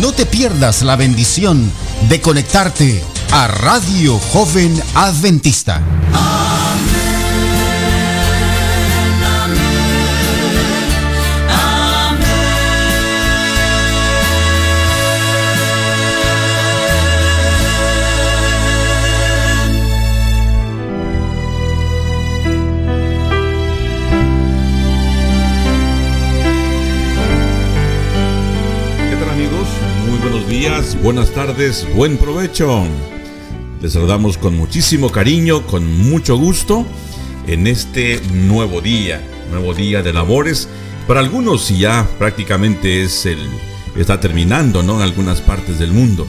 No te pierdas la bendición de conectarte a Radio Joven Adventista. Buenas tardes, buen provecho. Les saludamos con muchísimo cariño, con mucho gusto en este nuevo día, nuevo día de labores. Para algunos ya prácticamente es el está terminando, ¿no? En algunas partes del mundo.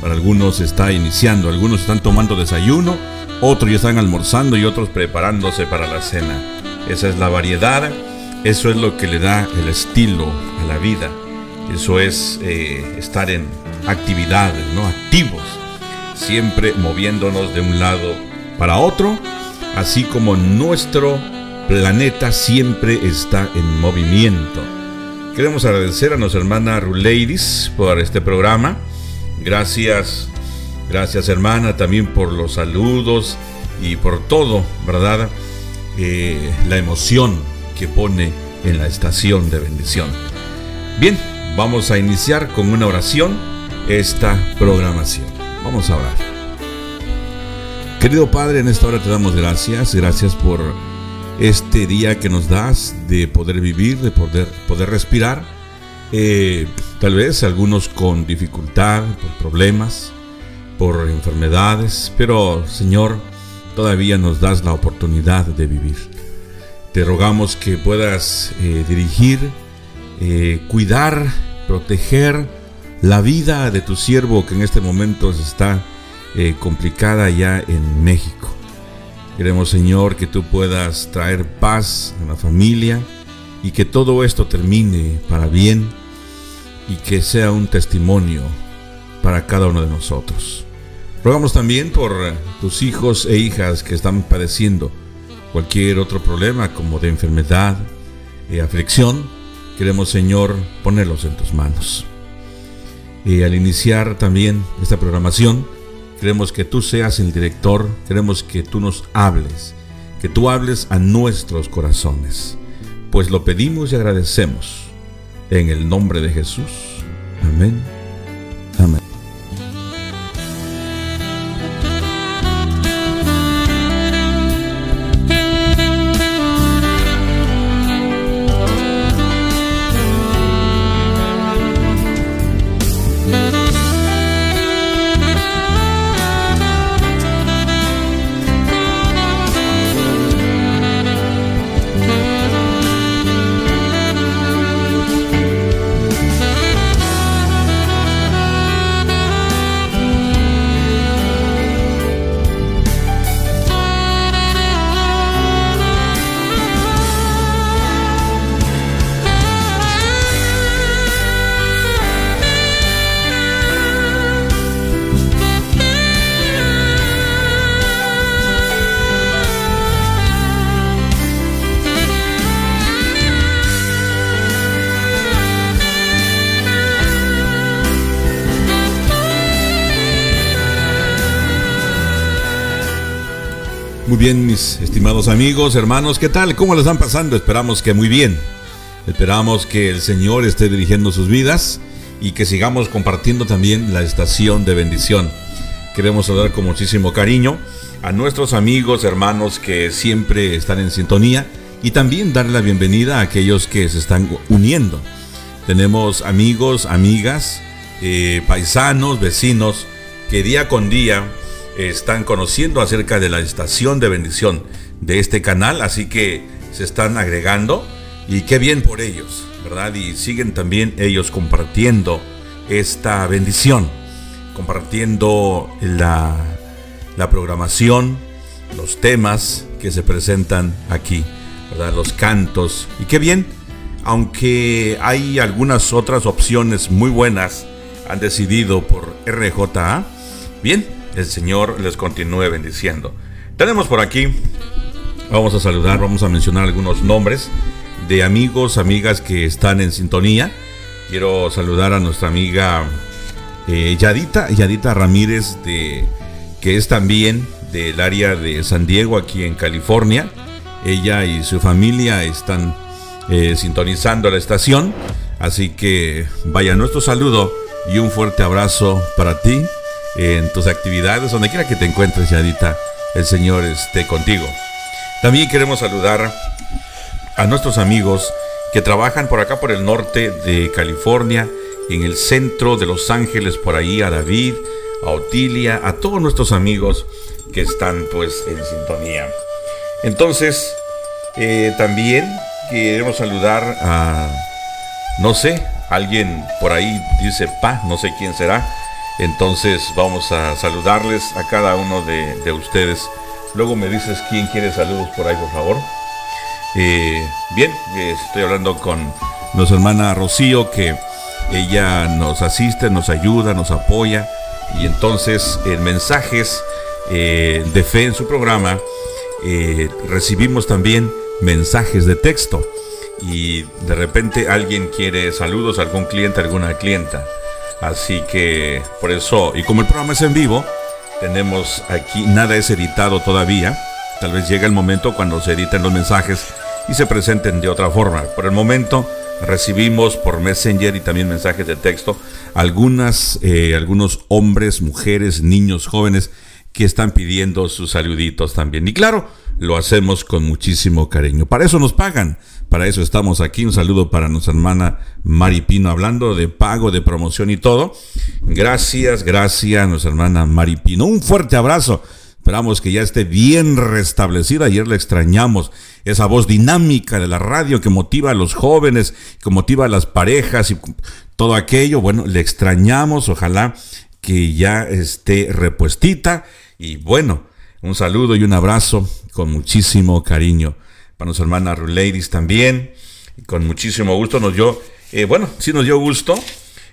Para algunos está iniciando, algunos están tomando desayuno, otros ya están almorzando y otros preparándose para la cena. Esa es la variedad, eso es lo que le da el estilo a la vida. Eso es eh, estar en actividades, ¿no? Activos, siempre moviéndonos de un lado para otro, así como nuestro planeta siempre está en movimiento. Queremos agradecer a nuestra hermana Ruleidis por este programa. Gracias, gracias hermana también por los saludos y por todo, ¿verdad? Eh, la emoción que pone en la estación de bendición. Bien, vamos a iniciar con una oración esta programación. Vamos a orar. Querido Padre, en esta hora te damos gracias, gracias por este día que nos das de poder vivir, de poder, poder respirar. Eh, tal vez algunos con dificultad, por problemas, por enfermedades, pero Señor, todavía nos das la oportunidad de vivir. Te rogamos que puedas eh, dirigir, eh, cuidar, proteger la vida de tu siervo que en este momento está eh, complicada ya en México. Queremos, Señor, que tú puedas traer paz a la familia y que todo esto termine para bien y que sea un testimonio para cada uno de nosotros. Rogamos también por tus hijos e hijas que están padeciendo cualquier otro problema como de enfermedad, eh, aflicción. Queremos, Señor, ponerlos en tus manos. Y al iniciar también esta programación, queremos que tú seas el director, queremos que tú nos hables, que tú hables a nuestros corazones, pues lo pedimos y agradecemos en el nombre de Jesús. Amén. Amigos, hermanos, ¿qué tal? ¿Cómo les están pasando? Esperamos que muy bien. Esperamos que el Señor esté dirigiendo sus vidas y que sigamos compartiendo también la estación de bendición. Queremos saludar con muchísimo cariño a nuestros amigos, hermanos que siempre están en sintonía y también darle la bienvenida a aquellos que se están uniendo. Tenemos amigos, amigas, eh, paisanos, vecinos que día con día están conociendo acerca de la estación de bendición de este canal, así que se están agregando y qué bien por ellos, ¿verdad? Y siguen también ellos compartiendo esta bendición, compartiendo la, la programación, los temas que se presentan aquí, ¿verdad? Los cantos y qué bien, aunque hay algunas otras opciones muy buenas, han decidido por RJA, bien, el Señor les continúe bendiciendo. Tenemos por aquí, vamos a saludar, vamos a mencionar algunos nombres de amigos, amigas que están en sintonía. Quiero saludar a nuestra amiga eh, Yadita, Yadita Ramírez, que es también del área de San Diego, aquí en California. Ella y su familia están eh, sintonizando la estación. Así que vaya nuestro saludo y un fuerte abrazo para ti en tus actividades, donde quiera que te encuentres, Yadita, el Señor esté contigo. También queremos saludar a nuestros amigos que trabajan por acá por el norte de California, en el centro de Los Ángeles, por ahí, a David, a Otilia, a todos nuestros amigos que están pues en sintonía. Entonces, eh, también queremos saludar a, no sé, alguien por ahí dice pa, no sé quién será, entonces vamos a saludarles a cada uno de, ustedes. Luego me dices quién quiere saludos por ahí, por favor. Eh, bien, estoy hablando con nuestra hermana Rocío, que ella nos asiste, nos ayuda, nos apoya. Y entonces en mensajes eh, de fe en su programa eh, recibimos también mensajes de texto. Y de repente alguien quiere saludos algún cliente, alguna clienta. Así que por eso, y como el programa es en vivo, tenemos aquí, nada es editado todavía. Tal vez llegue el momento cuando se editen los mensajes y se presenten de otra forma. Por el momento recibimos por Messenger y también mensajes de texto algunas, eh, algunos hombres, mujeres, niños, jóvenes que están pidiendo sus saluditos también. Y claro, lo hacemos con muchísimo cariño. Para eso nos pagan, para eso estamos aquí. Un saludo para nuestra hermana Mari Pino, hablando de pago, de promoción y todo. Gracias, gracias, nuestra hermana Mari Pino. Un fuerte abrazo. Esperamos que ya esté bien restablecida. Ayer le extrañamos esa voz dinámica de la radio que motiva a los jóvenes, que motiva a las parejas y todo aquello. Bueno, le extrañamos. Ojalá que ya esté repuestita. Y bueno, un saludo y un abrazo con muchísimo cariño. Para nuestra hermana Ladies también, con muchísimo gusto nos dio, eh, bueno, sí nos dio gusto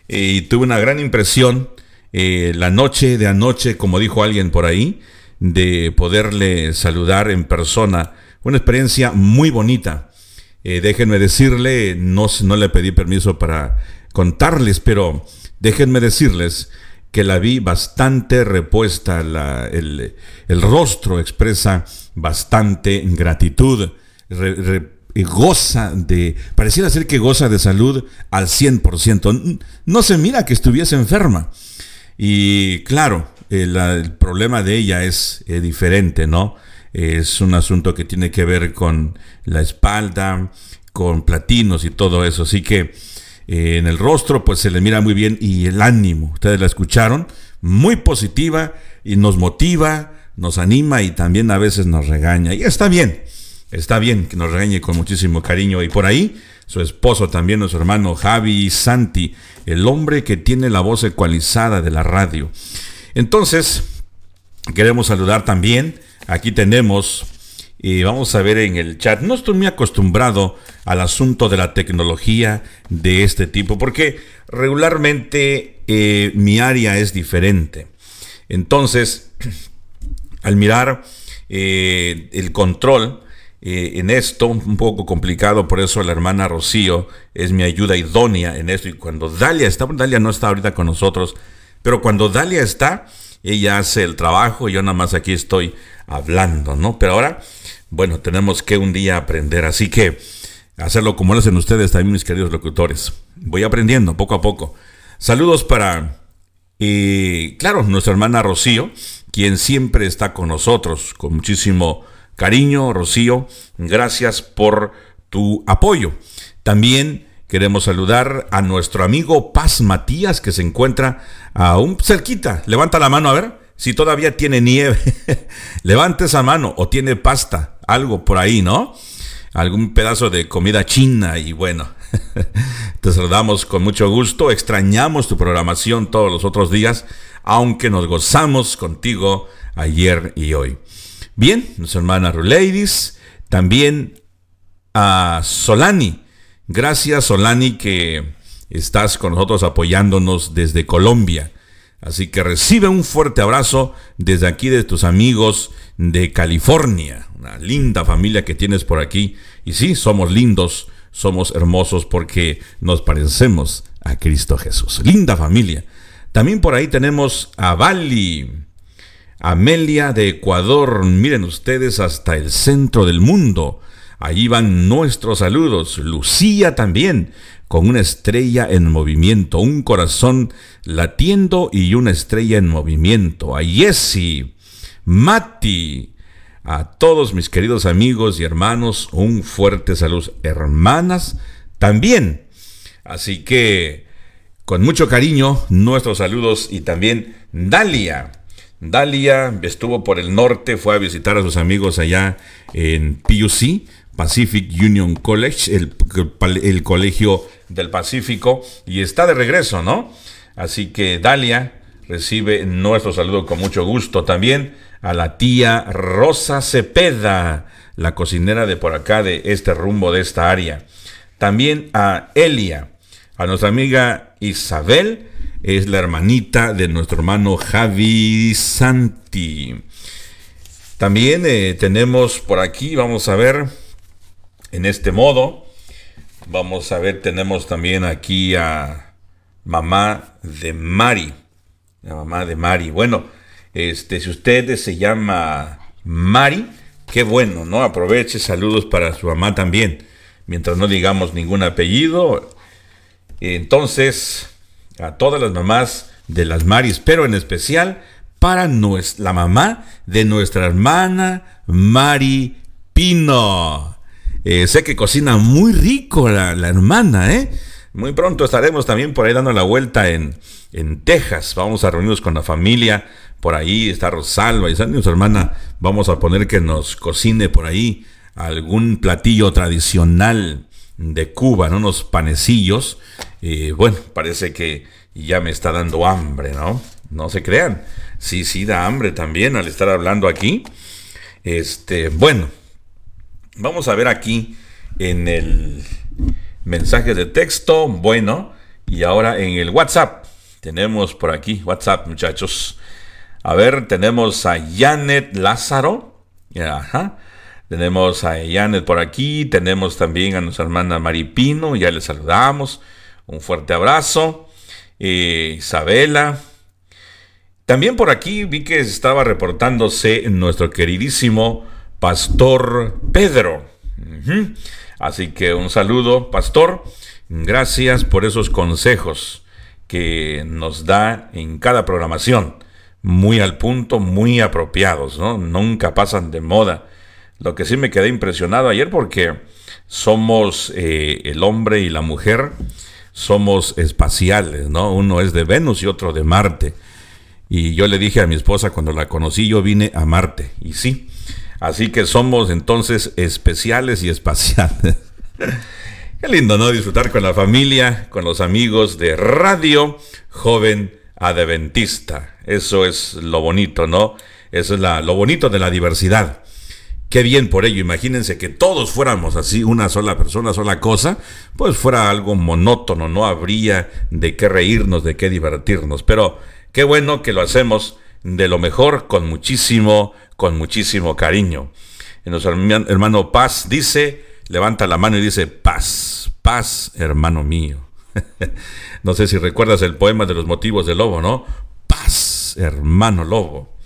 eh, y tuve una gran impresión eh, la noche de anoche, como dijo alguien por ahí, de poderle saludar en persona. Una experiencia muy bonita. déjenme decirle, no, no le pedí permiso para contarles, pero déjenme decirles que la vi bastante repuesta, el, rostro expresa bastante gratitud, goza de, pareciera ser que goza de salud al 100%, no se mira que estuviese enferma. Y claro, el, problema de ella es eh, diferente, ¿no? Es un asunto que tiene que ver con la espalda, con platinos y todo eso, así que eh, en el rostro, pues se le mira muy bien y el ánimo, ustedes la escucharon, muy positiva y nos motiva, nos anima y también a veces nos regaña. Y está bien, está bien que nos regañe con muchísimo cariño. Y por ahí, su esposo también, nuestro hermano Javi Santi, el hombre que tiene la voz ecualizada de la radio. Entonces, queremos saludar también, aquí tenemos y vamos a ver en el chat. No estoy muy acostumbrado al asunto de la tecnología de este tipo, porque regularmente eh, mi área es diferente. Entonces, al mirar eh, el control eh, en esto, un poco complicado, por eso la hermana Rocío es mi ayuda idónea en esto. Y cuando Dalia está, Dalia no está ahorita con nosotros, pero cuando Dalia está, ella hace el trabajo y yo nada más aquí estoy hablando, ¿no? Pero ahora, bueno, tenemos que un día aprender, así que hacerlo como lo hacen ustedes también, mis queridos locutores. Voy aprendiendo poco a poco. Saludos para, y claro, nuestra hermana Rocío, quien siempre está con nosotros, con muchísimo cariño, Rocío, gracias por tu apoyo. También queremos saludar a nuestro amigo Paz Matías, que se encuentra aún cerquita. Levanta la mano a ver si todavía tiene nieve. Levante esa mano o tiene pasta, algo por ahí, ¿no? Algún pedazo de comida china y bueno. Te saludamos con mucho gusto, extrañamos tu programación todos los otros días, aunque nos gozamos contigo ayer y hoy. Bien, nuestra hermana Ruleidis, también a Solani. Gracias Solani que estás con nosotros apoyándonos desde Colombia. Así que recibe un fuerte abrazo desde aquí de tus amigos de California. Una linda familia que tienes por aquí. Y sí, somos lindos, somos hermosos porque nos parecemos a Cristo Jesús. Linda familia. También por ahí tenemos a Bali, Amelia de Ecuador. Miren ustedes hasta el centro del mundo. Allí van nuestros saludos. Lucía también, con una estrella en movimiento, un corazón latiendo y una estrella en movimiento. A Jessy, Mati, a todos mis queridos amigos y hermanos, un fuerte saludo. Hermanas, también. Así que, con mucho cariño, nuestros saludos y también Dalia. Dalia estuvo por el norte, fue a visitar a sus amigos allá en PUC, Pacific Union College, el, colegio del Pacífico, y está de regreso, ¿no? Así que Dalia recibe nuestro saludo con mucho gusto. También a la tía Rosa Cepeda, la cocinera de por acá, de este rumbo, de esta área. También a Elia, a nuestra amiga Isabel, es la hermanita de nuestro hermano Javi Santi. También eh, tenemos por aquí, vamos a ver, en este modo, vamos a ver, tenemos también aquí a mamá de Mari, la mamá de Mari. Bueno, este, si usted se llama Mari, qué bueno, ¿no? Aproveche, saludos para su mamá también, mientras no digamos ningún apellido. Entonces, a todas las mamás de las Maris, pero en especial para la mamá de nuestra hermana Mari Pino. Eh, sé que cocina muy rico la, hermana, ¿eh? Muy pronto estaremos también por ahí dando la vuelta en, en Texas. Vamos a reunirnos con la familia. Por ahí está Rosalba y su hermana. Vamos a poner que nos cocine por ahí algún platillo tradicional de Cuba, ¿no? unos panecillos. Eh, bueno, parece que ya me está dando hambre, ¿no? No se crean. Sí, sí, da hambre también al estar hablando aquí. Este, bueno, vamos a ver aquí en el mensaje de texto. Bueno, y ahora en el WhatsApp. Tenemos por aquí WhatsApp, muchachos. A ver, tenemos a Janet Lázaro. Ajá. Tenemos a Janet por aquí, tenemos también a nuestra hermana Maripino, ya le saludamos, un fuerte abrazo. Eh, Isabela. También por aquí vi que estaba reportándose nuestro queridísimo Pastor Pedro. Así que un saludo, Pastor. Gracias por esos consejos que nos da en cada programación. Muy al punto, muy apropiados, ¿no? Nunca pasan de moda lo que sí me quedé impresionado ayer porque somos eh, el hombre y la mujer, somos espaciales, ¿no? Uno es de Venus y otro de Marte. Y yo le dije a mi esposa cuando la conocí, yo vine a Marte. Y sí, así que somos entonces especiales y espaciales. Qué lindo, ¿no? Disfrutar con la familia, con los amigos de Radio Joven Adventista. Eso es lo bonito, ¿no? Eso es la, lo bonito de la diversidad. Qué bien por ello. Imagínense que todos fuéramos así, una sola persona, sola cosa, pues fuera algo monótono, no habría de qué reírnos, de qué divertirnos. Pero qué bueno que lo hacemos de lo mejor, con muchísimo, con muchísimo cariño. Nuestro hermano Paz dice, levanta la mano y dice, paz, paz, hermano mío. no sé si recuerdas el poema de los motivos del lobo, ¿no? Paz hermano Lobo.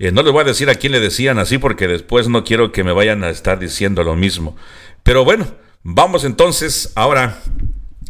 Eh, no les voy a decir a quién le decían así porque después no quiero que me vayan a estar diciendo lo mismo. Pero bueno, vamos entonces ahora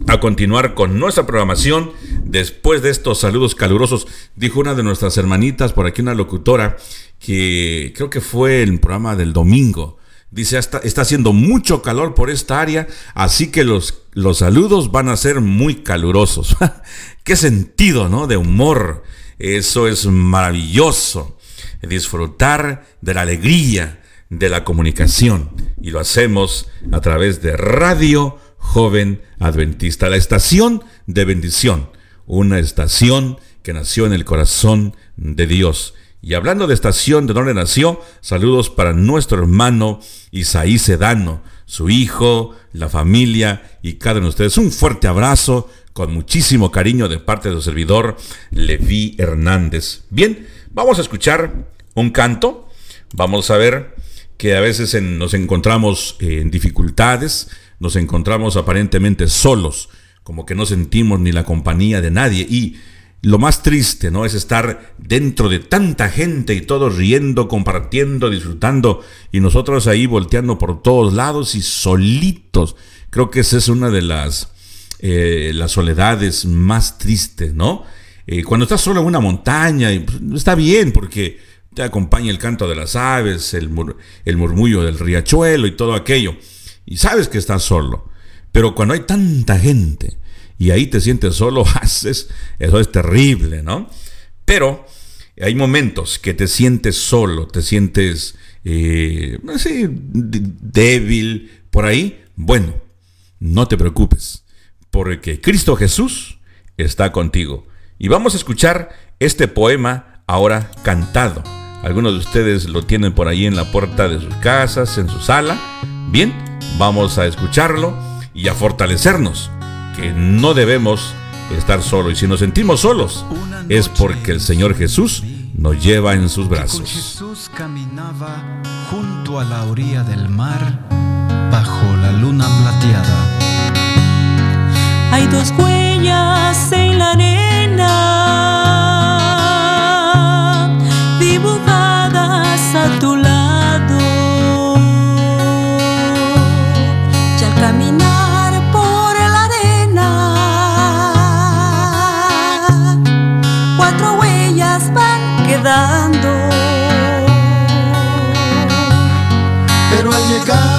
a continuar con nuestra programación. Después de estos saludos calurosos, dijo una de nuestras hermanitas, por aquí una locutora, que creo que fue el programa del domingo. Dice, está, está haciendo mucho calor por esta área, así que los, los saludos van a ser muy calurosos. Qué sentido, ¿no? De humor. Eso es maravilloso. Disfrutar de la alegría de la comunicación. Y lo hacemos a través de Radio Joven Adventista, la estación de bendición. Una estación que nació en el corazón de Dios. Y hablando de estación de donde nació, saludos para nuestro hermano Isaí Sedano, su hijo, la familia y cada uno de ustedes. Un fuerte abrazo con muchísimo cariño de parte de su servidor Levi Hernández. Bien, vamos a escuchar un canto. Vamos a ver que a veces nos encontramos en dificultades, nos encontramos aparentemente solos, como que no sentimos ni la compañía de nadie y lo más triste, ¿no? Es estar dentro de tanta gente y todos riendo, compartiendo, disfrutando y nosotros ahí volteando por todos lados y solitos. Creo que esa es una de las, eh, las soledades más tristes, ¿no? Eh, cuando estás solo en una montaña, pues, está bien porque te acompaña el canto de las aves, el, murmullo del riachuelo y todo aquello. Y sabes que estás solo. Pero cuando hay tanta gente, y ahí te sientes solo, haces, eso es terrible, ¿no? Pero hay momentos que te sientes solo, te sientes eh, débil, por ahí. Bueno, no te preocupes, porque Cristo Jesús está contigo. Y vamos a escuchar este poema ahora cantado. Algunos de ustedes lo tienen por ahí en la puerta de sus casas, en su sala. Bien, vamos a escucharlo y a fortalecernos que no debemos estar solos. Y si nos sentimos solos, es porque el Señor Jesús nos lleva en sus brazos. Jesús caminaba junto a la orilla del mar, bajo la luna plateada. Hay dos huellas en la arena, dibujadas a tu lado. Y al caminar por la arena, cuatro huellas van quedando. Pero al llegar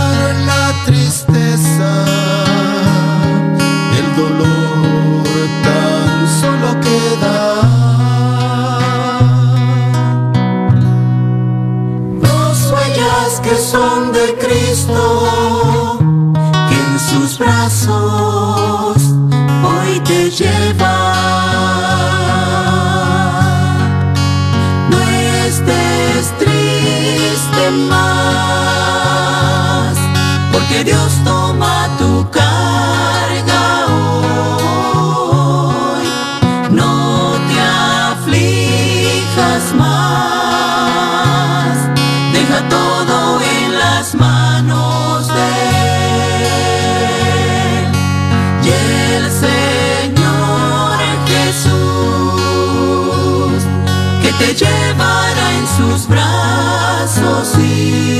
sus brazos y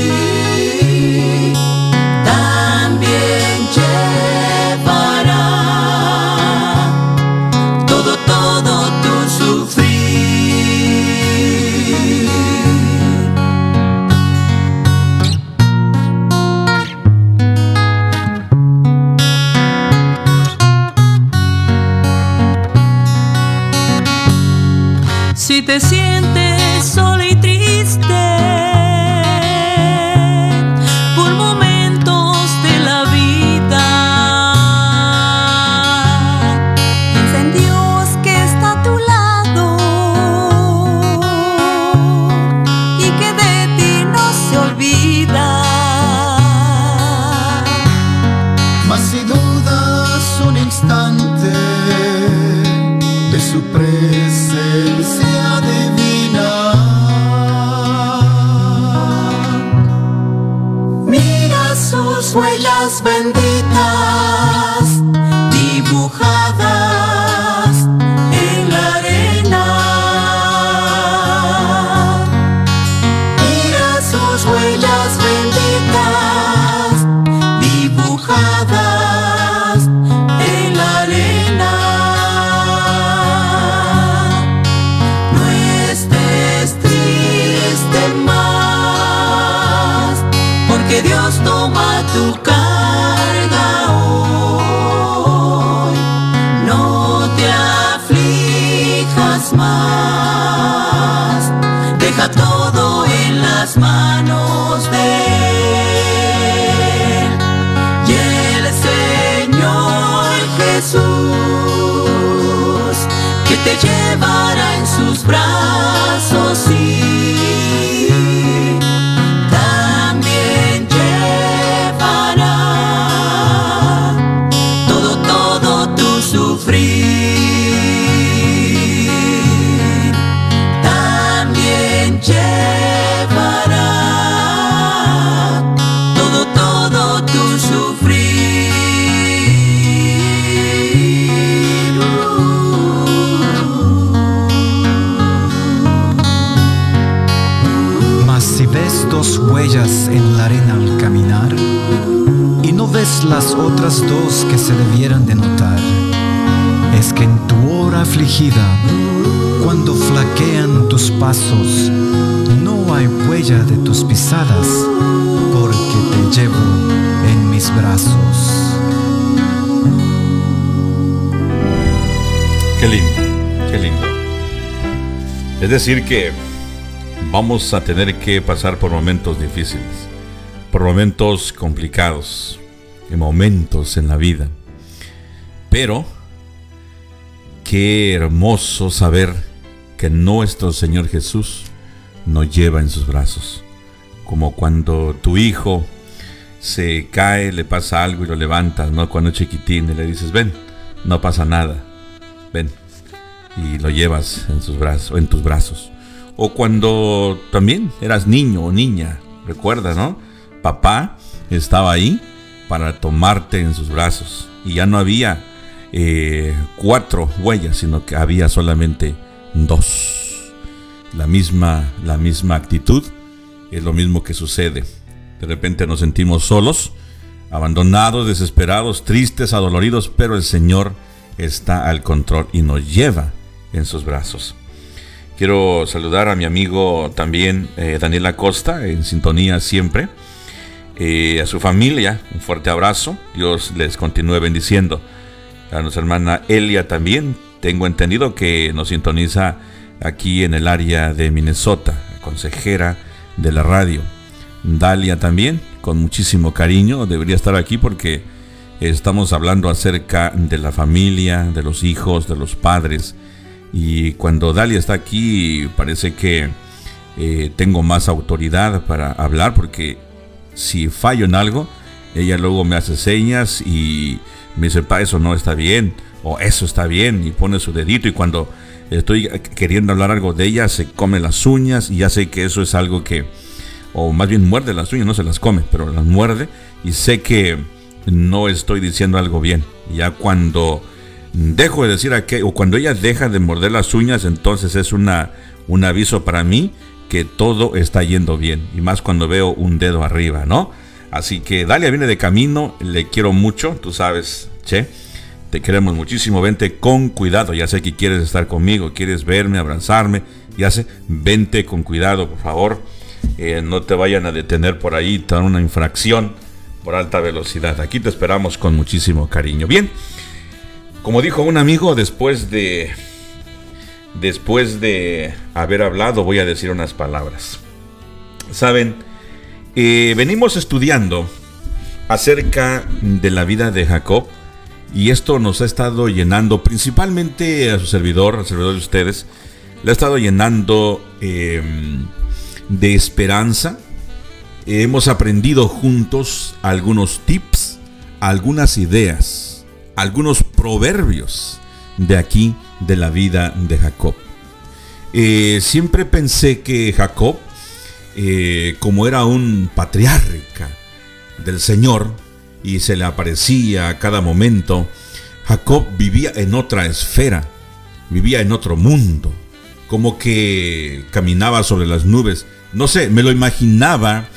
huellas y no ves las otras dos que se debieran de notar, es que en tu hora afligida, cuando flaquean tus pasos, no hay huella de tus pisadas, porque te llevo en mis brazos. Qué lindo, qué lindo. Es decir que vamos a tener que pasar por momentos difíciles, momentos complicados, en momentos en la vida. Pero qué hermoso saber que nuestro Señor Jesús nos lleva en sus brazos. Como cuando tu hijo se cae, le pasa algo y lo levantas, ¿no? Cuando es chiquitín y le dices, ven, no pasa nada, ven. Y lo llevas en sus brazos, en tus brazos. O cuando también eras niño o niña, recuerda, ¿no? Papá estaba ahí para tomarte en sus brazos. Y ya no había eh, cuatro huellas, sino que había solamente dos. La misma, la misma actitud es lo mismo que sucede. De repente nos sentimos solos, abandonados, desesperados, tristes, adoloridos, pero el Señor está al control y nos lleva en sus brazos. Quiero saludar a mi amigo también eh, Daniel Acosta, en sintonía siempre. Eh, a su familia, un fuerte abrazo. Dios les continúe bendiciendo. A nuestra hermana Elia también. Tengo entendido que nos sintoniza aquí en el área de Minnesota, consejera de la radio. Dalia también, con muchísimo cariño. Debería estar aquí porque estamos hablando acerca de la familia, de los hijos, de los padres. Y cuando Dalia está aquí, parece que eh, tengo más autoridad para hablar porque si fallo en algo, ella luego me hace señas y me dice, pa, eso no está bien, o eso está bien, y pone su dedito. Y cuando estoy queriendo hablar algo de ella, se come las uñas y ya sé que eso es algo que, o más bien muerde las uñas, no se las come, pero las muerde y sé que no estoy diciendo algo bien. Ya cuando dejo de decir aquello, o cuando ella deja de morder las uñas, entonces es una, un aviso para mí que todo está yendo bien. Y más cuando veo un dedo arriba, ¿no? Así que Dalia viene de camino, le quiero mucho, tú sabes, che. Te queremos muchísimo, vente con cuidado. Ya sé que quieres estar conmigo, quieres verme, abrazarme. Ya sé, vente con cuidado, por favor. Eh, no te vayan a detener por ahí, te dan una infracción por alta velocidad. Aquí te esperamos con muchísimo cariño. Bien, como dijo un amigo, después de después de haber hablado, voy a decir unas palabras. Saben, eh, venimos estudiando acerca de la vida de Jacob y esto nos ha estado llenando, principalmente a su servidor, al servidor de ustedes, le ha estado llenando eh, de esperanza. hemos aprendido juntos algunos tips, algunas ideas, algunos proverbios de aquí de la vida de Jacob. Eh, siempre pensé que Jacob, eh, como era un patriarca del Señor y se le aparecía a cada momento, Jacob vivía en otra esfera, vivía en otro mundo, como que caminaba sobre las nubes. No sé, me lo imaginaba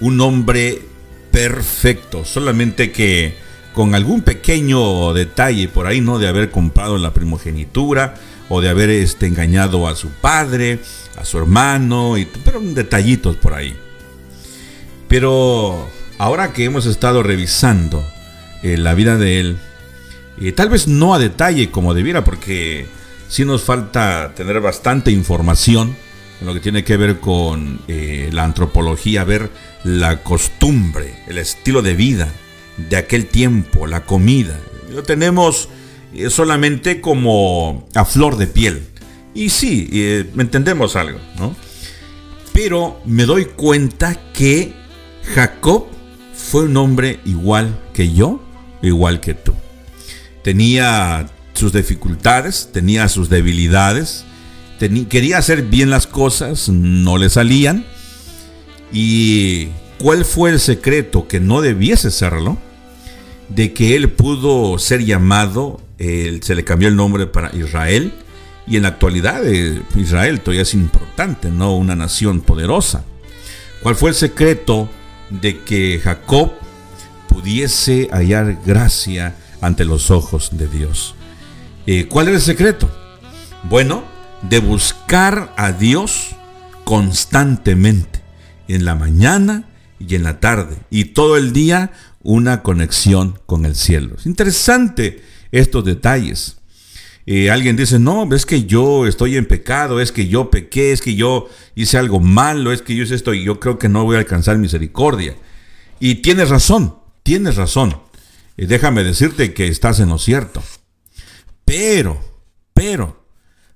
un hombre perfecto, solamente que con algún pequeño detalle por ahí, ¿no? De haber comprado la primogenitura o de haber este, engañado a su padre, a su hermano, y, pero detallitos por ahí. Pero ahora que hemos estado revisando eh, la vida de él, eh, tal vez no a detalle como debiera, porque sí nos falta tener bastante información en lo que tiene que ver con eh, la antropología, ver la costumbre, el estilo de vida de aquel tiempo, la comida. Lo tenemos eh, solamente como a flor de piel. Y sí, eh, entendemos algo, ¿no? Pero me doy cuenta que Jacob fue un hombre igual que yo, igual que tú. Tenía sus dificultades, tenía sus debilidades, quería hacer bien las cosas, no le salían. ¿Y cuál fue el secreto que no debiese serlo? De que él pudo ser llamado, se le cambió el nombre para Israel, y en la actualidad eh, Israel todavía es importante, ¿no? Una nación poderosa. ¿Cuál fue el secreto de que Jacob pudiese hallar gracia ante los ojos de Dios? Eh, ¿Cuál era el secreto? Bueno, de buscar a Dios constantemente, en la mañana y en la tarde, y todo el día una conexión con el cielo. Es interesante estos detalles. Eh, alguien dice, no, es que yo estoy en pecado, es que yo pequé, es que yo hice algo malo, es que yo hice esto y yo creo que no voy a alcanzar misericordia. Y tienes razón, tienes razón. Eh, déjame decirte que estás en lo cierto. Pero, pero,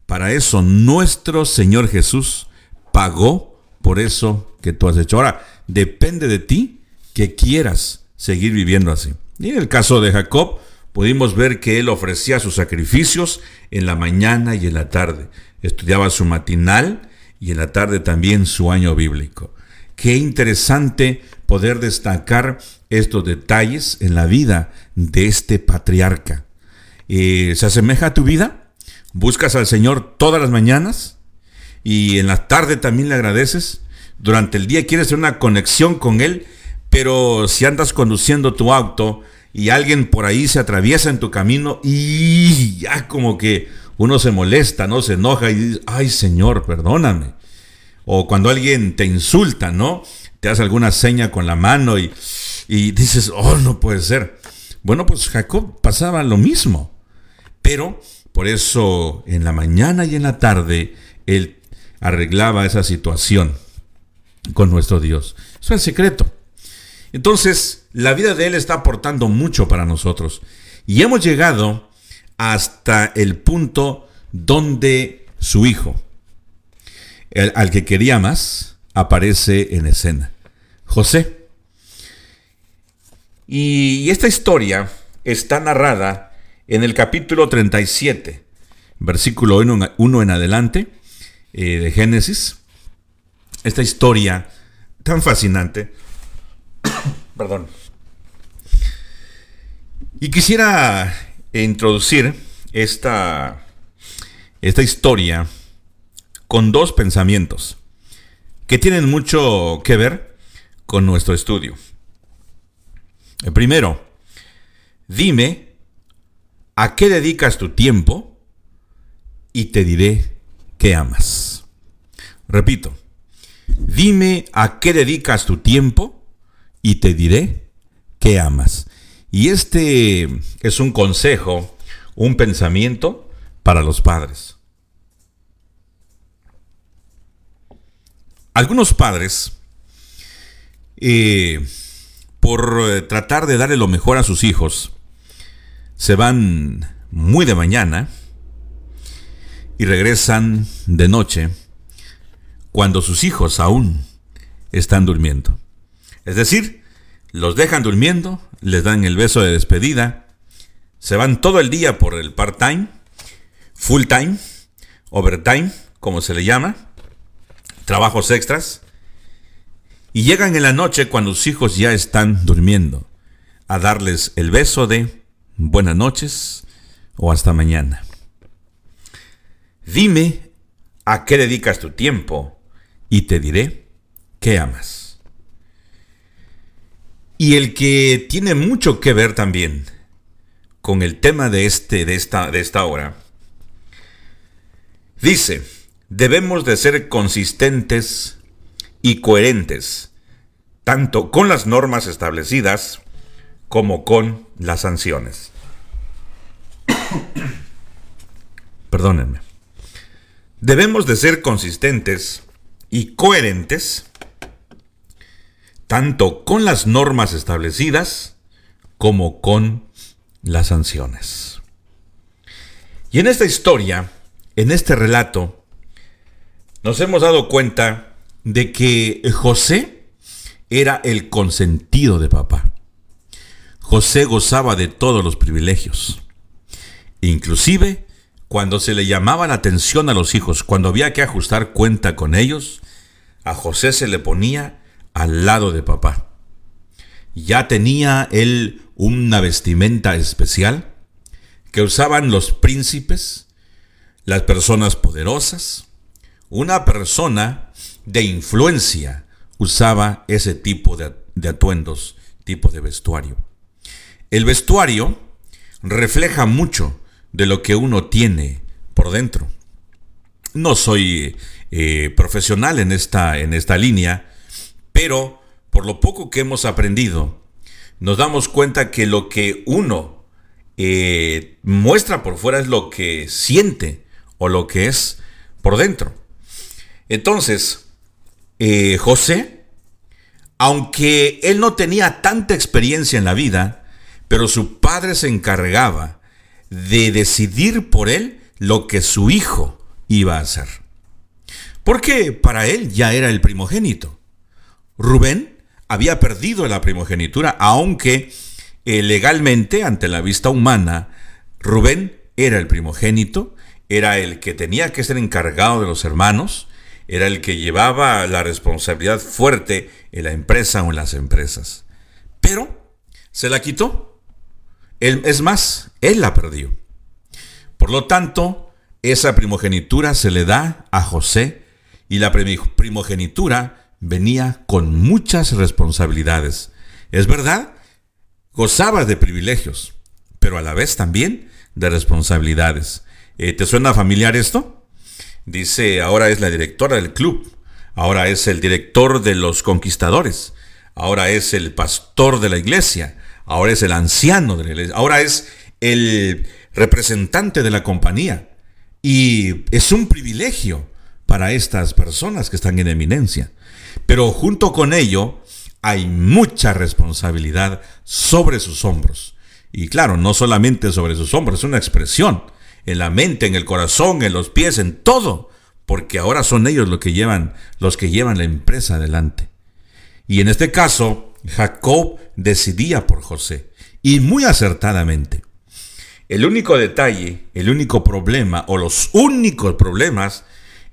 para eso nuestro Señor Jesús pagó por eso que tú has hecho. Ahora, depende de ti que quieras seguir viviendo así. Y en el caso de Jacob, pudimos ver que él ofrecía sus sacrificios en la mañana y en la tarde. Estudiaba su matinal y en la tarde también su año bíblico. Qué interesante poder destacar estos detalles en la vida de este patriarca. Eh, ¿Se asemeja a tu vida? ¿Buscas al Señor todas las mañanas? ¿Y en la tarde también le agradeces? Durante el día quieres una conexión con Él, pero si andas conduciendo tu auto, y alguien por ahí se atraviesa en tu camino y ya como que uno se molesta, ¿no? Se enoja y dice, ay Señor, perdóname. O cuando alguien te insulta, ¿no? Te hace alguna seña con la mano y, y dices, oh, no puede ser. Bueno, pues Jacob pasaba lo mismo. Pero por eso en la mañana y en la tarde él arreglaba esa situación con nuestro Dios. Eso es el secreto. Entonces, la vida de Él está aportando mucho para nosotros. Y hemos llegado hasta el punto donde su hijo, al que quería más, aparece en escena. José. Y esta historia está narrada en el capítulo 37, versículo 1 en adelante eh, de Génesis. Esta historia tan fascinante Perdón. Y quisiera introducir esta, esta historia con dos pensamientos que tienen mucho que ver con nuestro estudio. Primero, dime a qué dedicas tu tiempo y te diré qué amas. Repito, dime a qué dedicas tu tiempo y te diré que amas. Y este es un consejo, un pensamiento para los padres. Algunos padres, eh, por eh, tratar de darle lo mejor a sus hijos, se van muy de mañana y regresan de noche cuando sus hijos aún están durmiendo. Es decir, los dejan durmiendo, les dan el beso de despedida, se van todo el día por el part-time, full-time, overtime, como se le llama, trabajos extras, y llegan en la noche cuando sus hijos ya están durmiendo a darles el beso de buenas noches o hasta mañana. Dime a qué dedicas tu tiempo y te diré qué amas. Y el que tiene mucho que ver también con el tema de, este, de, esta, de esta hora, dice, debemos de ser consistentes y coherentes, tanto con las normas establecidas como con las sanciones. Perdónenme. Debemos de ser consistentes y coherentes, tanto con las normas establecidas como con las sanciones. Y en esta historia, en este relato, nos hemos dado cuenta de que José era el consentido de papá. José gozaba de todos los privilegios. Inclusive, cuando se le llamaba la atención a los hijos, cuando había que ajustar cuenta con ellos, a José se le ponía al lado de papá. Ya tenía él una vestimenta especial que usaban los príncipes, las personas poderosas. Una persona de influencia usaba ese tipo de, atuendos, tipo de vestuario. El vestuario refleja mucho de lo que uno tiene por dentro. No soy eh, profesional en esta, en esta línea, pero por lo poco que hemos aprendido, nos damos cuenta que lo que uno eh, muestra por fuera es lo que siente o lo que es por dentro. Entonces, eh, José, aunque él no tenía tanta experiencia en la vida, pero su padre se encargaba de decidir por él lo que su hijo iba a hacer. Porque para él ya era el primogénito. Rubén había perdido la primogenitura, aunque eh, legalmente, ante la vista humana, Rubén era el primogénito, era el que tenía que ser encargado de los hermanos, era el que llevaba la responsabilidad fuerte en la empresa o en las empresas. Pero se la quitó. Él, es más, él la perdió. Por lo tanto, esa primogenitura se le da a José y la primogenitura venía con muchas responsabilidades. Es verdad, gozaba de privilegios, pero a la vez también de responsabilidades. Eh, ¿Te suena familiar esto? Dice, ahora es la directora del club, ahora es el director de los conquistadores, ahora es el pastor de la iglesia, ahora es el anciano de la iglesia, ahora es el representante de la compañía. Y es un privilegio para estas personas que están en eminencia. Pero junto con ello hay mucha responsabilidad sobre sus hombros. Y claro, no solamente sobre sus hombros, es una expresión en la mente, en el corazón, en los pies, en todo, porque ahora son ellos los que llevan los que llevan la empresa adelante. Y en este caso, Jacob decidía por José, y muy acertadamente. El único detalle, el único problema o los únicos problemas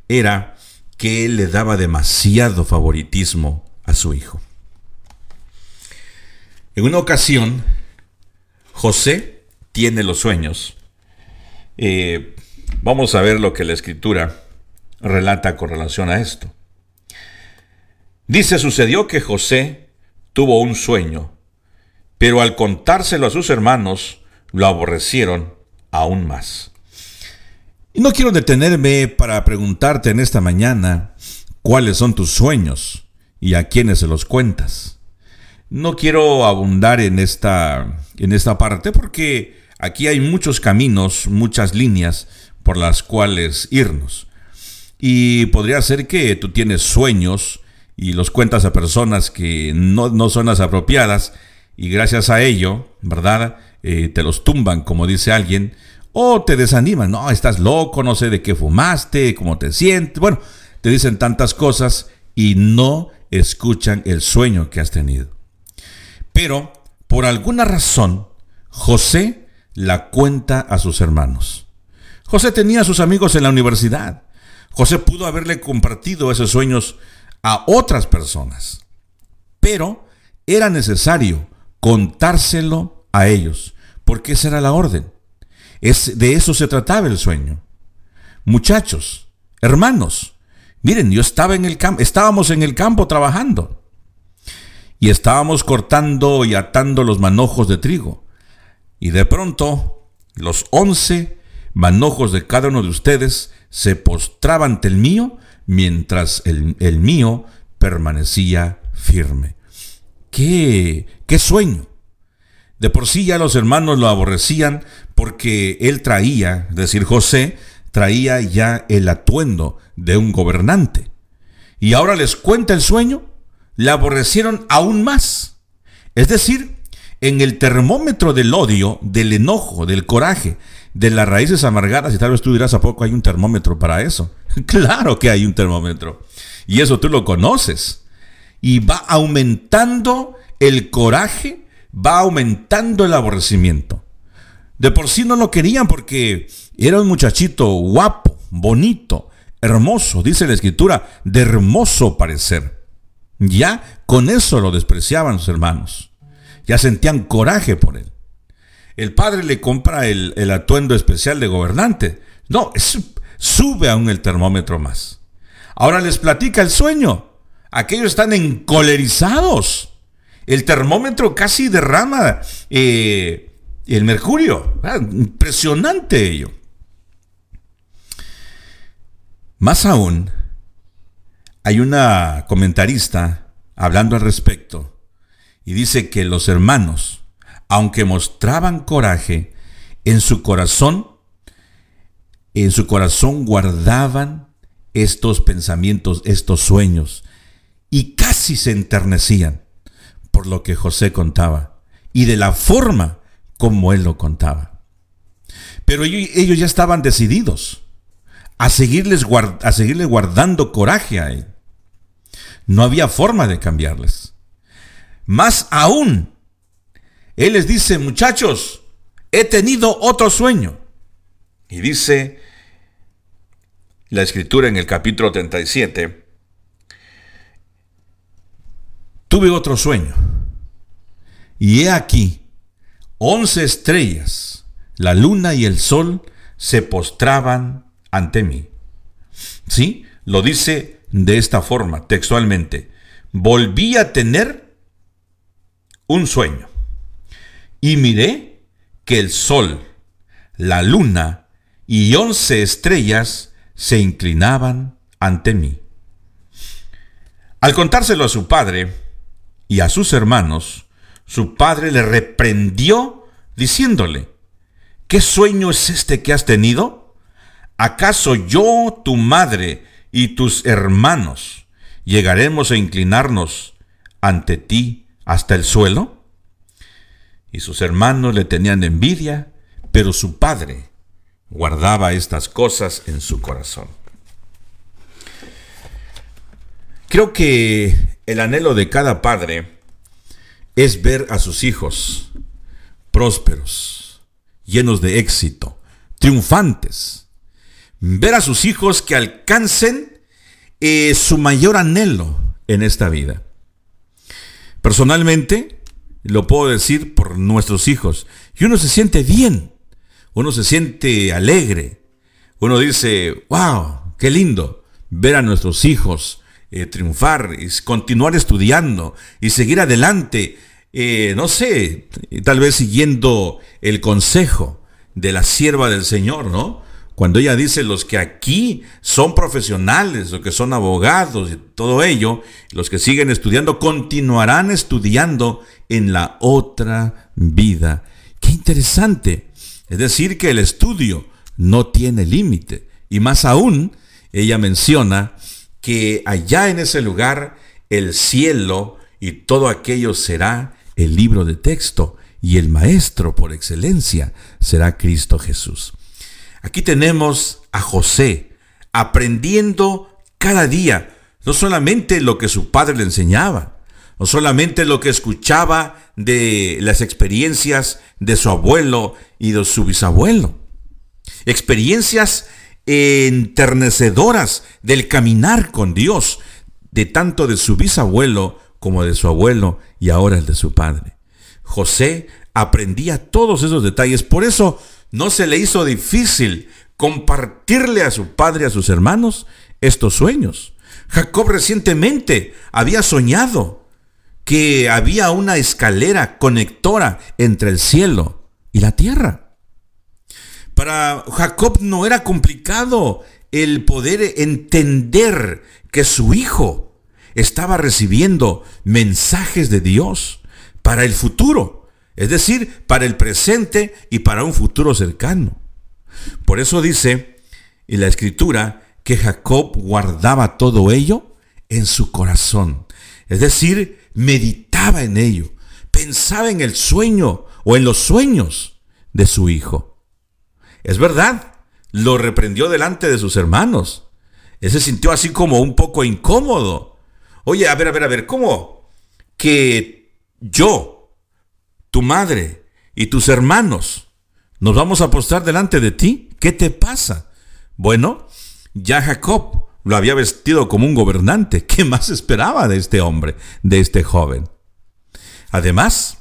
era que le daba demasiado favoritismo a su hijo. En una ocasión, José tiene los sueños. Eh, vamos a ver lo que la escritura relata con relación a esto. Dice, sucedió que José tuvo un sueño, pero al contárselo a sus hermanos, lo aborrecieron aún más. Y no quiero detenerme para preguntarte en esta mañana cuáles son tus sueños y a quiénes se los cuentas. No quiero abundar en esta, en esta parte porque aquí hay muchos caminos, muchas líneas por las cuales irnos. Y podría ser que tú tienes sueños y los cuentas a personas que no, no son las apropiadas y gracias a ello, ¿verdad? Eh, te los tumban, como dice alguien, o te desaniman, no, estás loco, no sé de qué fumaste, cómo te sientes, bueno, te dicen tantas cosas y no escuchan el sueño que has tenido. Pero, por alguna razón, José la cuenta a sus hermanos. José tenía a sus amigos en la universidad. José pudo haberle compartido esos sueños a otras personas. Pero era necesario contárselo a ellos, porque esa era la orden. Es, de eso se trataba el sueño. Muchachos, hermanos, miren, yo estaba en el campo, estábamos en el campo trabajando y estábamos cortando y atando los manojos de trigo. Y de pronto, los once manojos de cada uno de ustedes se postraban ante el mío, mientras el, el mío permanecía firme. ¡Qué, qué sueño! De por sí ya los hermanos lo aborrecían porque él traía, es decir, José, traía ya el atuendo de un gobernante. y ahora les cuenta el sueño, la aborrecieron aún más. Es decir, en el termómetro del odio, del enojo, del coraje, de las raíces amargadas, y tal vez tú dirás, ¿a poco hay un termómetro para eso? claro que hay un termómetro. Y eso tú lo conoces. Y va aumentando el coraje, va aumentando el aborrecimiento. De por sí no lo querían porque era un muchachito guapo, bonito, hermoso, dice la escritura, de hermoso parecer. Ya con eso lo despreciaban sus hermanos. Ya sentían coraje por él. El padre le compra el, atuendo especial de gobernante. No, sube aún el termómetro más. Ahora les platica el sueño. Aquellos están encolerizados. El termómetro casi derrama eh, el mercurio. Ah, impresionante ello. Más aún, hay una comentarista hablando al respecto y dice que los hermanos, aunque mostraban coraje, en su corazón, en su corazón guardaban estos pensamientos, estos sueños, y casi se enternecían por lo que José contaba y de la forma como él lo contaba. Pero ellos, ya estaban decididos a, seguirles a seguirle guardando coraje a él. No había forma de cambiarles. Más aún, él les dice, muchachos, he tenido otro sueño. Y dice la escritura en el capítulo 37, tuve otro sueño. Y he aquí once estrellas, la luna y el sol se postraban ante mí. ¿Sí? Lo dice de esta forma, textualmente. Volví a tener un sueño y miré que el sol, la luna y once estrellas se inclinaban ante mí. Al contárselo a su padre y a sus hermanos, su padre le reprendió diciéndole, ¿qué sueño es este que has tenido? ¿Acaso yo, tu madre y tus hermanos llegaremos a inclinarnos ante ti hasta el suelo? Y sus hermanos le tenían envidia, pero su padre guardaba estas cosas en su corazón. Creo que el anhelo de cada padre es ver a sus hijos prósperos, llenos de éxito, triunfantes. Ver a sus hijos que alcancen eh, su mayor anhelo en esta vida. Personalmente, lo puedo decir por nuestros hijos, y uno se siente bien, uno se siente alegre, uno dice, wow, qué lindo ver a nuestros hijos eh, triunfar y continuar estudiando y seguir adelante eh, no sé, tal vez siguiendo el consejo de la sierva del Señor, ¿no? Cuando ella dice los que aquí son profesionales, los que son abogados y todo ello, los que siguen estudiando, continuarán estudiando en la otra vida. Qué interesante. Es decir, que el estudio no tiene límite. Y más aún, ella menciona que allá en ese lugar el cielo y todo aquello será el libro de texto y el maestro por excelencia será Cristo Jesús. Aquí tenemos a José aprendiendo cada día, no solamente lo que su padre le enseñaba, no solamente lo que escuchaba de las experiencias de su abuelo y de su bisabuelo, experiencias enternecedoras del caminar con Dios, de tanto de su bisabuelo como de su abuelo y ahora el de su padre. José aprendía todos esos detalles, por eso no se le hizo difícil compartirle a su padre, a sus hermanos, estos sueños. Jacob recientemente había soñado que había una escalera conectora entre el cielo y la tierra. Para Jacob no era complicado el poder entender que su hijo estaba recibiendo mensajes de Dios para el futuro, es decir, para el presente y para un futuro cercano. Por eso dice en la escritura que Jacob guardaba todo ello en su corazón. Es decir, meditaba en ello, pensaba en el sueño o en los sueños de su hijo. Es verdad, lo reprendió delante de sus hermanos. Él se sintió así como un poco incómodo. Oye, a ver, a ver, a ver, ¿cómo? Que yo, tu madre y tus hermanos nos vamos a postar delante de ti. ¿Qué te pasa? Bueno, ya Jacob lo había vestido como un gobernante. ¿Qué más esperaba de este hombre, de este joven? Además,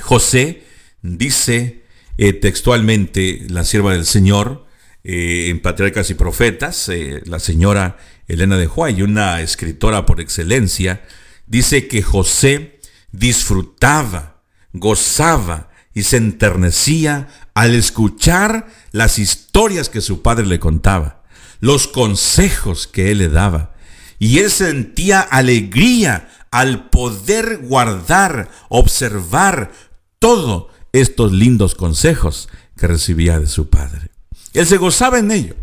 José dice eh, textualmente, la sierva del Señor, eh, en Patriarcas y Profetas, eh, la señora Elena de Huay, una escritora por excelencia, dice que José disfrutaba, gozaba y se enternecía al escuchar las historias que su padre le contaba, los consejos que él le daba. Y él sentía alegría al poder guardar, observar todos estos lindos consejos que recibía de su padre. Él se gozaba en ello.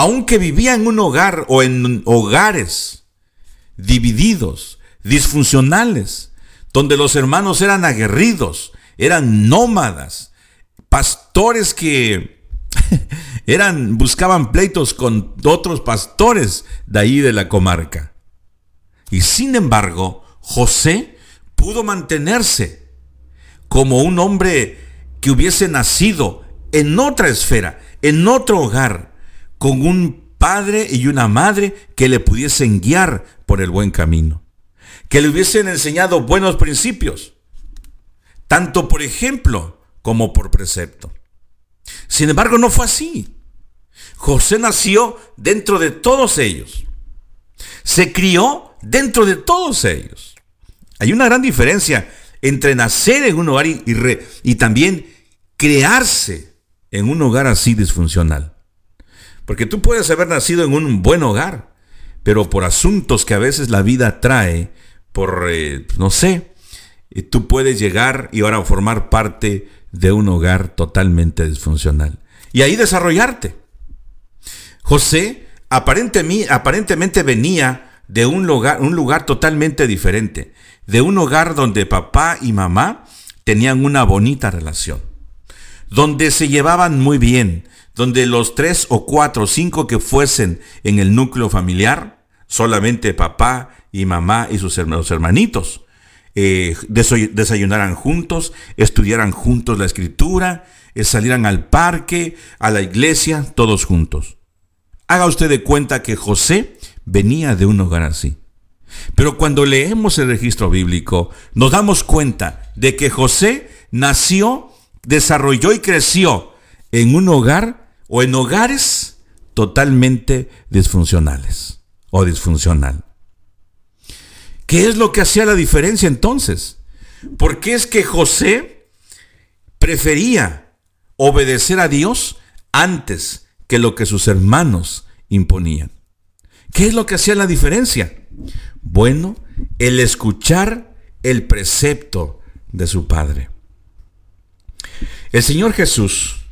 Aunque vivía en un hogar o en hogares divididos, disfuncionales, donde los hermanos eran aguerridos, eran nómadas, pastores que eran buscaban pleitos con otros pastores de ahí de la comarca. Y sin embargo, José pudo mantenerse como un hombre que hubiese nacido en otra esfera, en otro hogar, con un padre y una madre que le pudiesen guiar por el buen camino, que le hubiesen enseñado buenos principios, tanto por ejemplo como por precepto. Sin embargo, no fue así. José nació dentro de todos ellos. Se crió dentro de todos ellos. Hay una gran diferencia entre nacer en un hogar y, y también crearse en un hogar así disfuncional. Porque tú puedes haber nacido en un buen hogar, pero por asuntos que a veces la vida trae, por, eh, no sé, tú puedes llegar y ahora formar parte de un hogar totalmente disfuncional. Y ahí desarrollarte. José aparentemente venía de un lugar, un lugar totalmente diferente, de un hogar donde papá y mamá tenían una bonita relación donde se llevaban muy bien, donde los tres o cuatro o cinco que fuesen en el núcleo familiar, solamente papá y mamá y sus hermanitos, eh, desayunaran juntos, estudiaran juntos la escritura, eh, salieran al parque, a la iglesia, todos juntos. Haga usted de cuenta que José venía de un hogar así. Pero cuando leemos el registro bíblico, nos damos cuenta de que José nació desarrolló y creció en un hogar o en hogares totalmente disfuncionales o disfuncional. ¿Qué es lo que hacía la diferencia entonces? Porque es que José prefería obedecer a Dios antes que lo que sus hermanos imponían. ¿Qué es lo que hacía la diferencia? Bueno, el escuchar el precepto de su padre. El Señor Jesús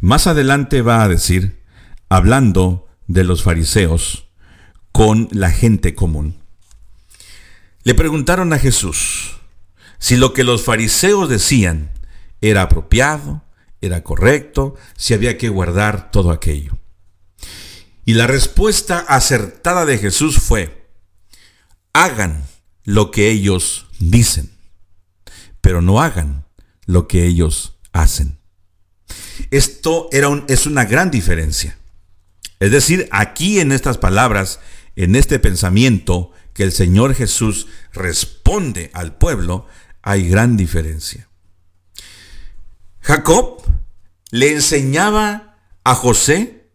más adelante va a decir, hablando de los fariseos con la gente común. Le preguntaron a Jesús si lo que los fariseos decían era apropiado, era correcto, si había que guardar todo aquello. Y la respuesta acertada de Jesús fue, hagan lo que ellos dicen, pero no hagan lo que ellos hacen. Esto era un, es una gran diferencia. Es decir, aquí en estas palabras, en este pensamiento que el Señor Jesús responde al pueblo, hay gran diferencia. Jacob le enseñaba a José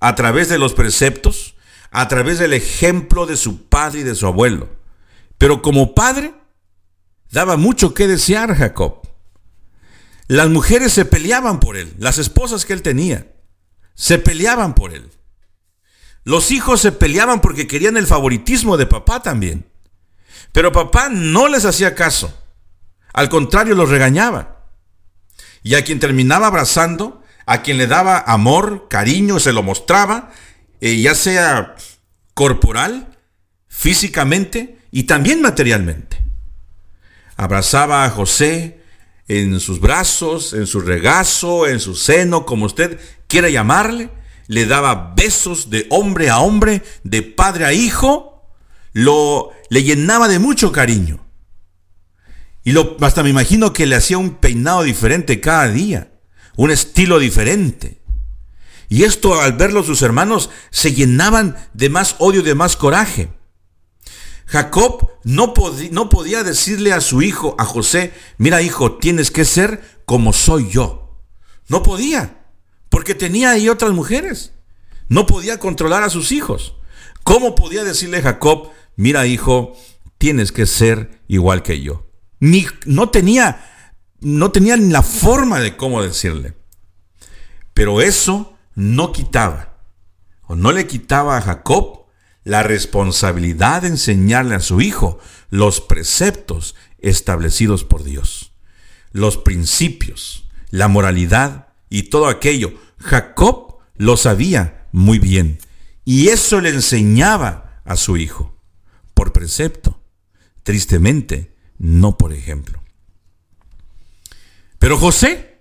a través de los preceptos, a través del ejemplo de su padre y de su abuelo. Pero como padre, daba mucho que desear Jacob. Las mujeres se peleaban por él, las esposas que él tenía, se peleaban por él. Los hijos se peleaban porque querían el favoritismo de papá también. Pero papá no les hacía caso. Al contrario, los regañaba. Y a quien terminaba abrazando, a quien le daba amor, cariño, se lo mostraba, eh, ya sea corporal, físicamente y también materialmente. Abrazaba a José en sus brazos, en su regazo, en su seno, como usted quiera llamarle. Le daba besos de hombre a hombre, de padre a hijo. Lo le llenaba de mucho cariño. Y lo, hasta me imagino que le hacía un peinado diferente cada día, un estilo diferente. Y esto al verlo sus hermanos se llenaban de más odio, de más coraje. Jacob no, podía decirle a su hijo, a José, mira hijo, tienes que ser como soy yo. No podía, porque tenía ahí otras mujeres. No podía controlar a sus hijos. ¿Cómo podía decirle Jacob, mira hijo, tienes que ser igual que yo? No tenía, no tenía ni la forma de cómo decirle. Pero eso no quitaba, o no le quitaba a Jacob la responsabilidad de enseñarle a su hijo los preceptos establecidos por Dios, los principios, la moralidad y todo aquello. Jacob lo sabía muy bien y eso le enseñaba a su hijo, por precepto, tristemente, no por ejemplo. Pero José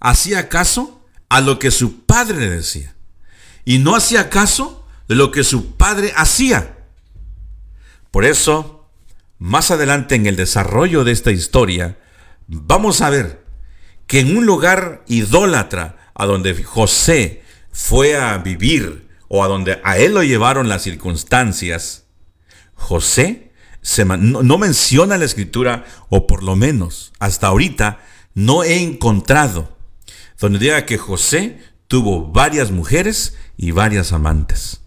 hacía caso a lo que su padre le decía. Y no hacía caso lo que su padre hacía. Por eso, más adelante en el desarrollo de esta historia, vamos a ver que en un lugar idólatra a donde José fue a vivir o a donde a él lo llevaron las circunstancias, José no, no menciona la escritura, o por lo menos hasta ahorita no he encontrado donde diga que José tuvo varias mujeres y varias amantes.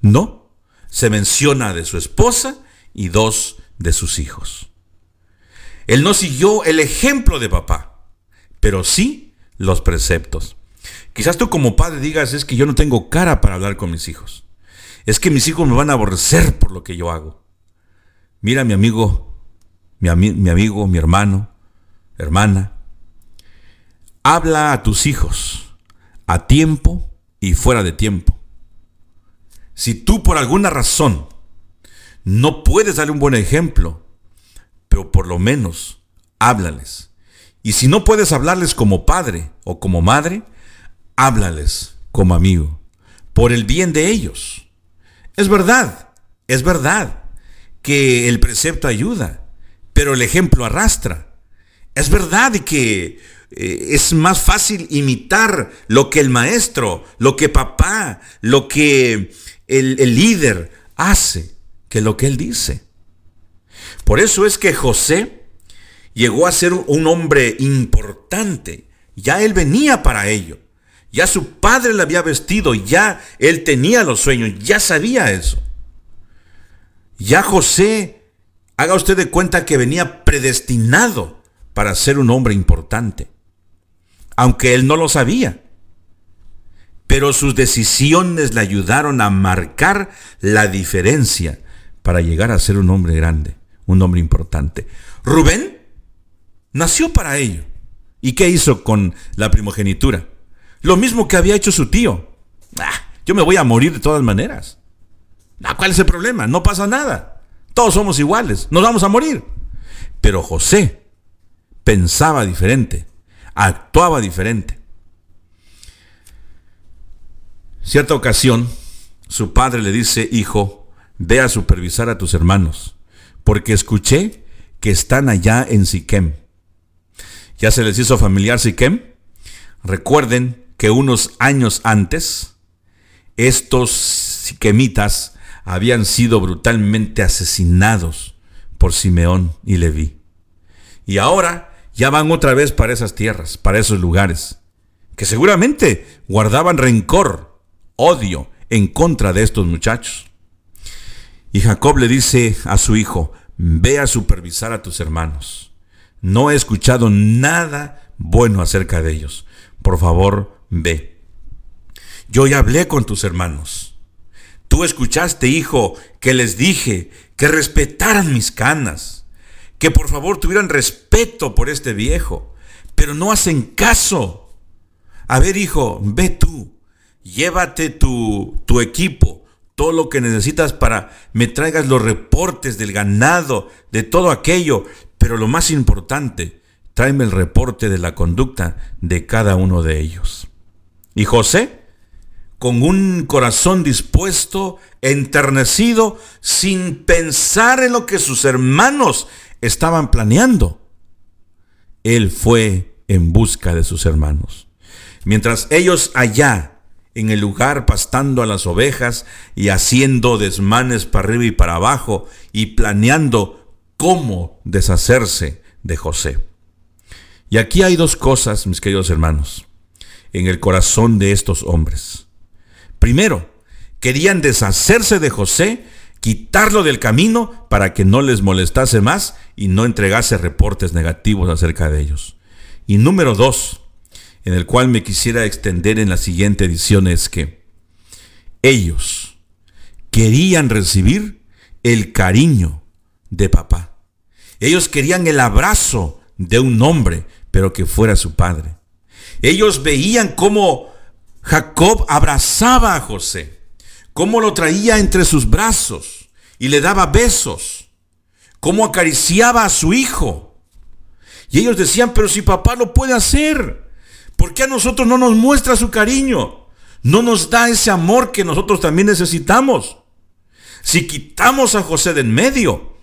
No, se menciona de su esposa y dos de sus hijos. Él no siguió el ejemplo de papá, pero sí los preceptos. Quizás tú como padre digas, es que yo no tengo cara para hablar con mis hijos. Es que mis hijos me van a aborrecer por lo que yo hago. Mira mi amigo, mi, mi amigo, mi hermano, hermana, Habla a tus hijos a tiempo y fuera de tiempo. Si tú por alguna razón no puedes darle un buen ejemplo, pero por lo menos háblales. Y si no puedes hablarles como padre o como madre, háblales como amigo, por el bien de ellos. Es verdad, es verdad que el precepto ayuda, pero el ejemplo arrastra. Es verdad que eh, es más fácil imitar lo que el maestro, lo que papá, lo que el, líder hace, que lo que él dice. Por eso es que José llegó a ser un hombre importante. Ya él venía para ello. Ya su padre le había vestido, ya él tenía los sueños, ya sabía eso. Ya José, haga usted de cuenta que venía predestinado para ser un hombre importante aunque él no lo sabía. Pero sus decisiones le ayudaron a marcar la diferencia para llegar a ser un hombre grande, un hombre importante. Rubén nació para ello. ¿Y qué hizo con la primogenitura? Lo mismo que había hecho su tío. Ah, yo me voy a morir de todas maneras. Ah, ¿Cuál es el problema? No pasa nada. Todos somos iguales. Nos vamos a morir. Pero José pensaba diferente actuaba diferente. Cierta ocasión, su padre le dice, hijo, ve a supervisar a tus hermanos, porque escuché que están allá en Siquem. ¿Ya se les hizo familiar Siquem? Recuerden que unos años antes, estos siquemitas habían sido brutalmente asesinados por Simeón y Leví. Y ahora ya van otra vez para esas tierras, para esos lugares, que seguramente guardaban rencor, odio en contra de estos muchachos. Y Jacob le dice a su hijo, ve a supervisar a tus hermanos. No he escuchado nada bueno acerca de ellos. Por favor, ve. Yo ya hablé con tus hermanos. Tú escuchaste, hijo, que les dije que respetaran mis canas que por favor tuvieran respeto por este viejo, pero no hacen caso. A ver, hijo, ve tú, llévate tu, tu equipo, todo lo que necesitas para me traigas los reportes del ganado, de todo aquello, pero lo más importante, tráeme el reporte de la conducta de cada uno de ellos. Y José, con un corazón dispuesto, enternecido, sin pensar en lo que sus hermanos estaban planeando, él fue en busca de sus hermanos. Mientras ellos allá, en el lugar pastando a las ovejas y haciendo desmanes para arriba y para abajo y planeando cómo deshacerse de José. Y aquí hay dos cosas, mis queridos hermanos, en el corazón de estos hombres. Primero, querían deshacerse de José, quitarlo del camino para que no les molestase más y no entregase reportes negativos acerca de ellos. Y número dos, en el cual me quisiera extender en la siguiente edición es que ellos querían recibir el cariño de papá. Ellos querían el abrazo de un hombre, pero que fuera su padre. Ellos veían cómo Jacob abrazaba a José, cómo lo traía entre sus brazos y le daba besos, cómo acariciaba a su hijo. Y ellos decían, pero si papá lo puede hacer, ¿Por qué a nosotros no nos muestra su cariño? No nos da ese amor que nosotros también necesitamos. Si quitamos a José de en medio,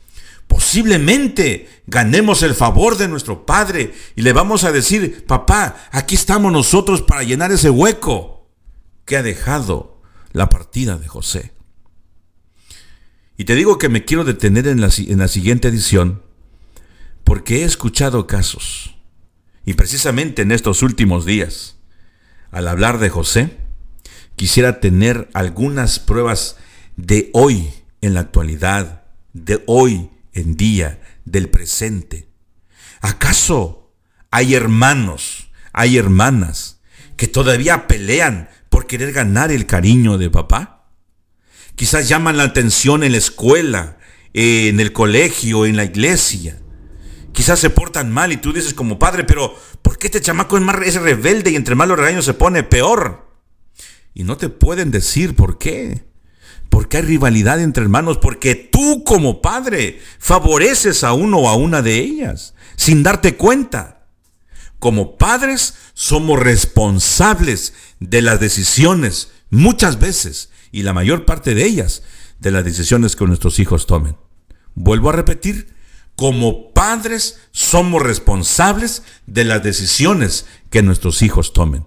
posiblemente ganemos el favor de nuestro Padre y le vamos a decir, papá, aquí estamos nosotros para llenar ese hueco que ha dejado la partida de José. Y te digo que me quiero detener en la, en la siguiente edición porque he escuchado casos y precisamente en estos últimos días, al hablar de José, quisiera tener algunas pruebas de hoy en la actualidad, de hoy en día, del presente. ¿Acaso hay hermanos, hay hermanas que todavía pelean por querer ganar el cariño de papá? Quizás llaman la atención en la escuela, en el colegio, en la iglesia quizás se portan mal y tú dices como padre, pero ¿por qué este chamaco es, más, rebelde y entre malos regaños se pone peor? Y no te pueden decir por qué. Porque hay rivalidad entre hermanos, porque tú como padre favoreces a uno o a una de ellas, sin darte cuenta. Como padres somos responsables de las decisiones, muchas veces, y la mayor parte de ellas, de las decisiones que nuestros hijos tomen. Vuelvo a repetir, como padres somos responsables de las decisiones que nuestros hijos tomen,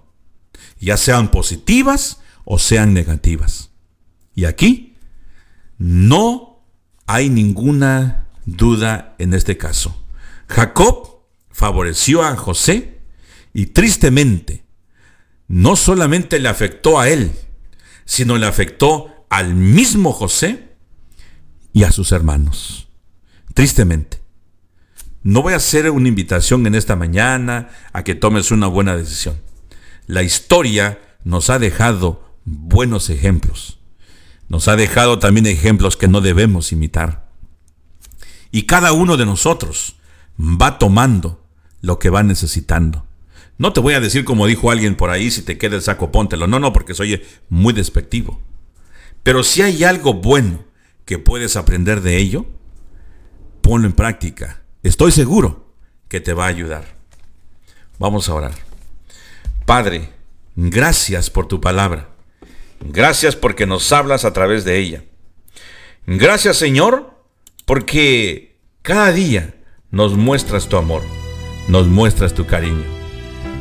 ya sean positivas o sean negativas. Y aquí no hay ninguna duda en este caso. Jacob favoreció a José y tristemente no solamente le afectó a él, sino le afectó al mismo José y a sus hermanos. Tristemente. No voy a hacer una invitación en esta mañana a que tomes una buena decisión. La historia nos ha dejado buenos ejemplos. Nos ha dejado también ejemplos que no debemos imitar. Y cada uno de nosotros va tomando lo que va necesitando. No te voy a decir como dijo alguien por ahí, si te queda el saco, póntelo. No, no, porque soy muy despectivo. Pero si hay algo bueno que puedes aprender de ello, ponlo en práctica estoy seguro que te va a ayudar. Vamos a orar. Padre, gracias por tu palabra. Gracias porque nos hablas a través de ella. Gracias Señor porque cada día nos muestras tu amor, nos muestras tu cariño.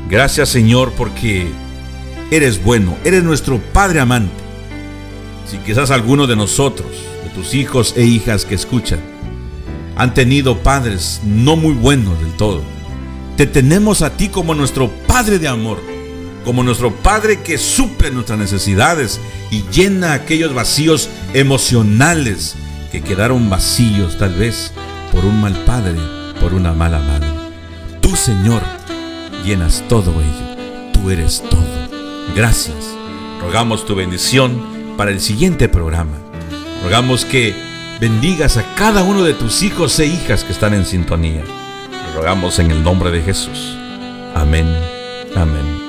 Gracias Señor porque eres bueno, eres nuestro Padre amante. Si quizás alguno de nosotros, de tus hijos e hijas que escuchan, han tenido padres no muy buenos del todo. Te tenemos a ti como nuestro Padre de amor, como nuestro Padre que suple nuestras necesidades y llena aquellos vacíos emocionales que quedaron vacíos tal vez por un mal padre, por una mala madre. Tú, Señor, llenas todo ello. Tú eres todo. Gracias. Rogamos tu bendición para el siguiente programa. Rogamos que bendigas a cada uno de tus hijos e hijas que están en sintonía. Lo rogamos en el nombre de Jesús. Amén. Amén.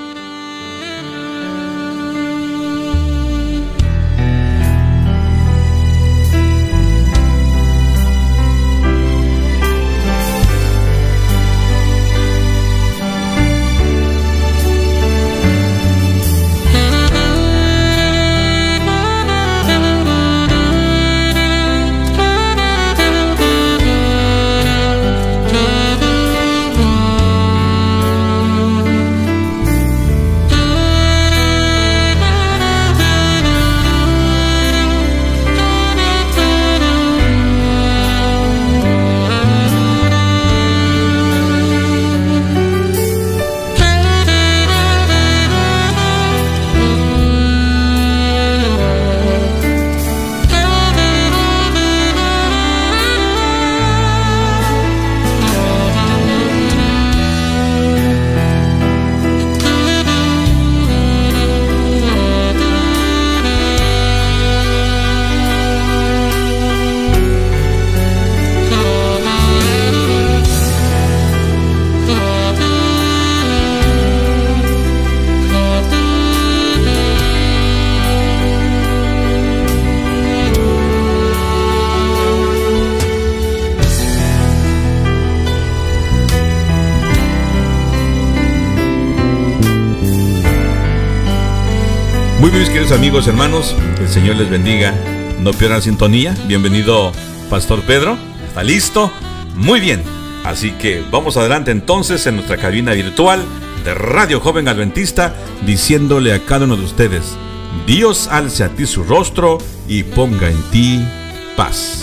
Amigos, hermanos, que el Señor les bendiga. No pierdan sintonía. Bienvenido, Pastor Pedro. ¿Está listo? Muy bien. Así que vamos adelante entonces en nuestra cabina virtual de Radio Joven Adventista, diciéndole a cada uno de ustedes, Dios alce a ti su rostro y ponga en ti paz.